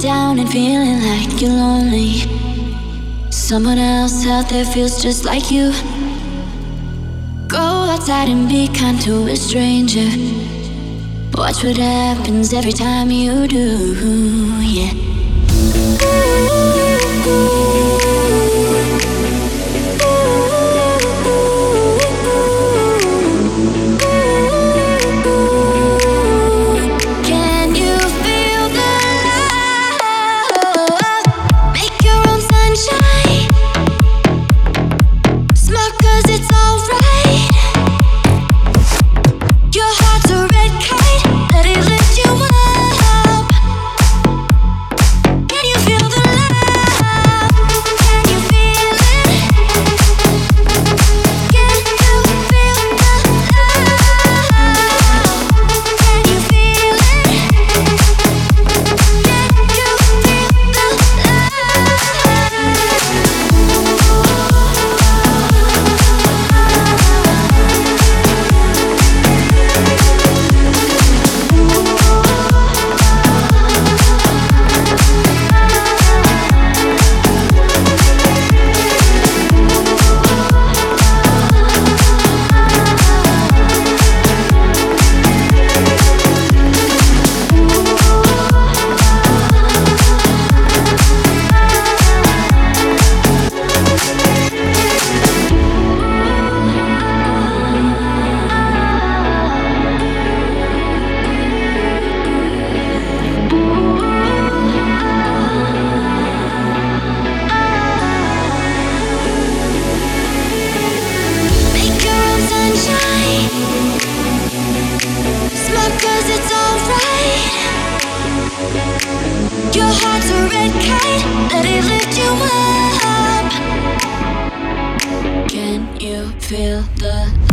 down and feeling like you're lonely. Someone else out there feels just like you. Go outside and be kind to a stranger. Watch what happens every time you do, yeah. Feel the